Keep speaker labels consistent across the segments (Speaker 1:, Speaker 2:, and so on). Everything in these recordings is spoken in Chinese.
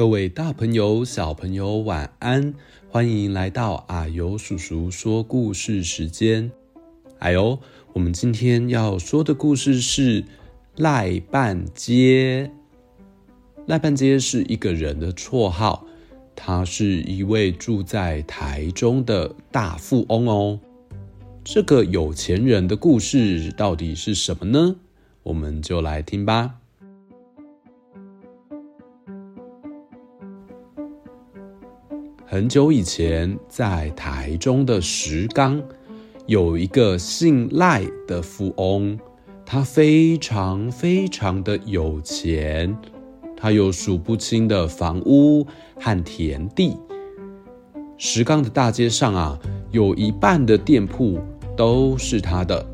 Speaker 1: 各位大朋友、小朋友，晚安！欢迎来到啊呦叔叔说故事时间。哎呦，我们今天要说的故事是赖半街。赖半街是一个人的绰号，他是一位住在台中的大富翁哦。这个有钱人的故事到底是什么呢？我们就来听吧。很久以前，在台中的石冈，有一个姓赖的富翁，他非常非常的有钱，他有数不清的房屋和田地。石冈的大街上啊，有一半的店铺都是他的，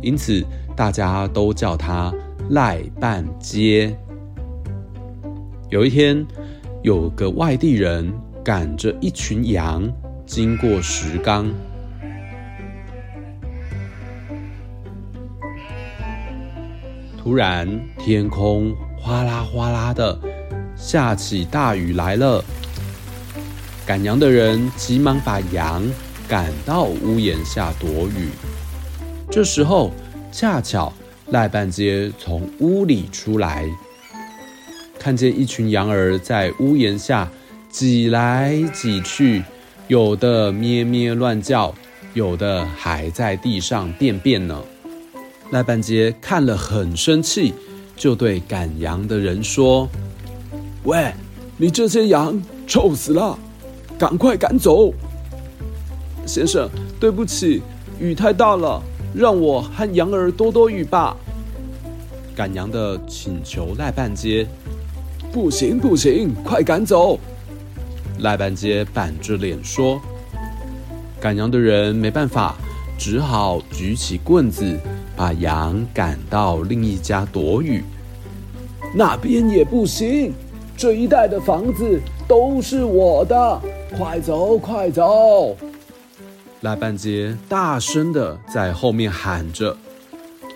Speaker 1: 因此大家都叫他赖半街。有一天，有个外地人。赶着一群羊经过石冈，突然天空哗啦哗啦的下起大雨来了。赶羊的人急忙把羊赶到屋檐下躲雨。这时候恰巧赖半街从屋里出来，看见一群羊儿在屋檐下。挤来挤去，有的咩咩乱叫，有的还在地上便便呢。赖半截看了很生气，就对赶羊的人说：“喂，你这些羊臭死了，赶快赶走！”先生，对不起，雨太大了，让我和羊儿躲躲雨吧。赶羊的请求赖半截：“不行不行，快赶走！”赖半截板着脸说：“赶羊的人没办法，只好举起棍子，把羊赶到另一家躲雨。那边也不行，这一带的房子都是我的，快走快走！”赖半截大声的在后面喊着，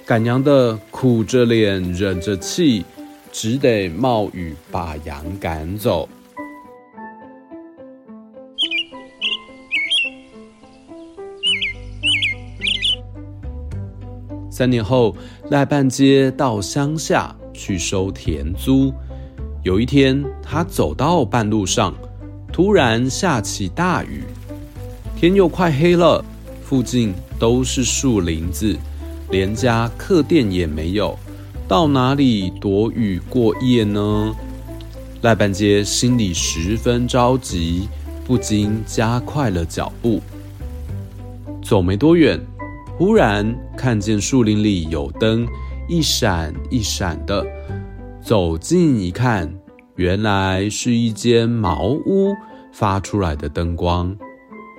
Speaker 1: 赶羊的苦着脸，忍着气，只得冒雨把羊赶走。三年后，赖半街到乡下去收田租。有一天，他走到半路上，突然下起大雨，天又快黑了，附近都是树林子，连家客店也没有，到哪里躲雨过夜呢？赖半街心里十分着急，不禁加快了脚步。走没多远。忽然看见树林里有灯，一闪一闪的。走近一看，原来是一间茅屋发出来的灯光。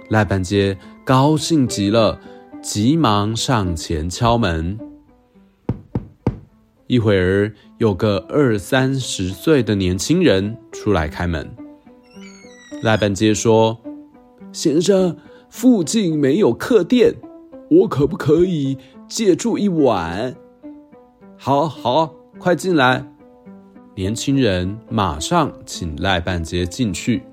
Speaker 1: 赖半街高兴极了，急忙上前敲门。一会儿，有个二三十岁的年轻人出来开门。赖半街说：“先生，附近没有客店。”我可不可以借住一晚？好，好，快进来！年轻人马上请赖半阶进去。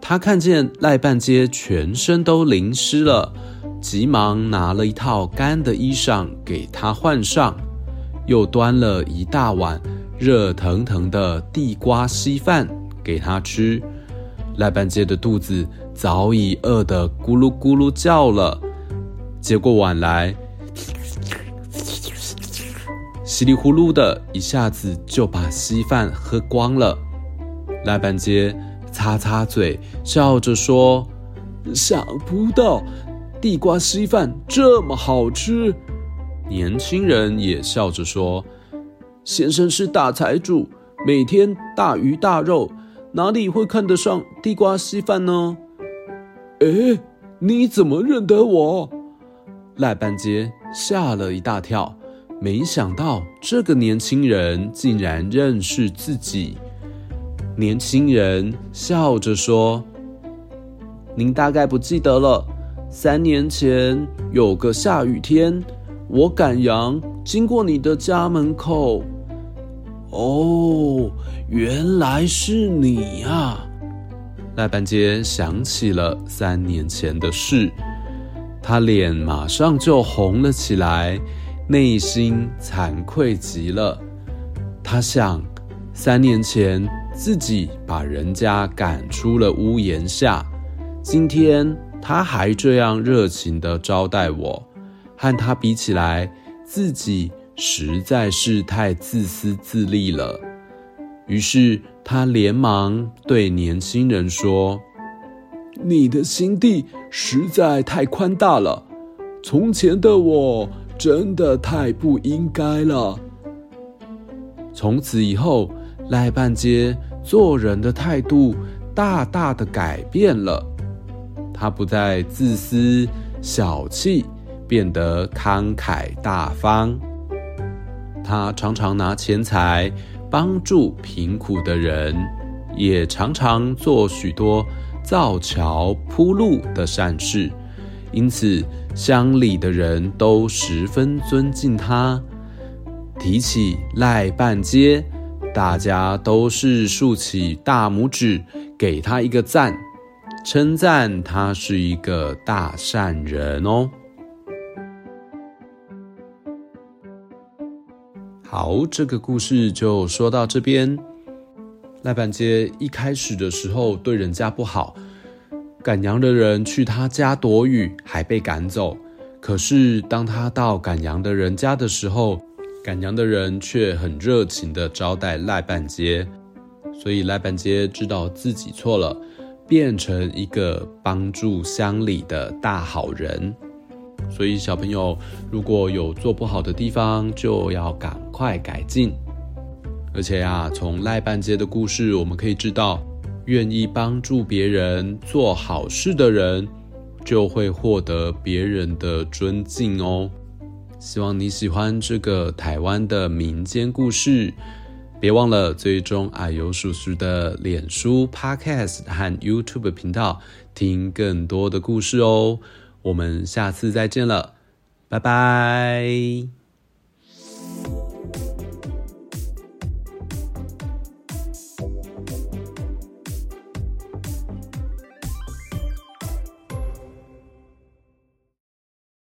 Speaker 1: 他看见赖半阶全身都淋湿了，急忙拿了一套干的衣裳给他换上，又端了一大碗热腾腾的地瓜稀饭给他吃。赖半阶的肚子早已饿得咕噜咕噜叫了。接过碗来，稀里呼噜的一下子就把稀饭喝光了。赖半街擦擦嘴，笑着说：“想不到地瓜稀饭这么好吃。”年轻人也笑着说：“先生是大财主，每天大鱼大肉，哪里会看得上地瓜稀饭呢？”哎，你怎么认得我？赖半街吓了一大跳，没想到这个年轻人竟然认识自己。年轻人笑着说：“您大概不记得了，三年前有个下雨天。”我赶羊经过你的家门口，哦，原来是你呀！赖半街想起了三年前的事，他脸马上就红了起来，内心惭愧极了。他想，三年前自己把人家赶出了屋檐下，今天他还这样热情地招待我。和他比起来，自己实在是太自私自利了。于是他连忙对年轻人说：“你的心地实在太宽大了，从前的我真的太不应该了。”从此以后，赖半街做人的态度大大的改变了，他不再自私小气。变得慷慨大方，他常常拿钱财帮助贫苦的人，也常常做许多造桥铺路的善事，因此乡里的人都十分尊敬他。提起赖半街，大家都是竖起大拇指给他一个赞，称赞他是一个大善人哦。好，这个故事就说到这边。赖半街一开始的时候对人家不好，赶羊的人去他家躲雨，还被赶走。可是当他到赶羊的人家的时候，赶羊的人却很热情地招待赖半街。所以赖半街知道自己错了，变成一个帮助乡里的大好人。所以小朋友如果有做不好的地方，就要赶快改进。而且啊，从赖半街的故事，我们可以知道，愿意帮助别人、做好事的人，就会获得别人的尊敬哦。希望你喜欢这个台湾的民间故事，别忘了追踪啊呦叔叔的脸书、Podcast 和 YouTube 频道，听更多的故事哦。我们下次再见了，拜拜。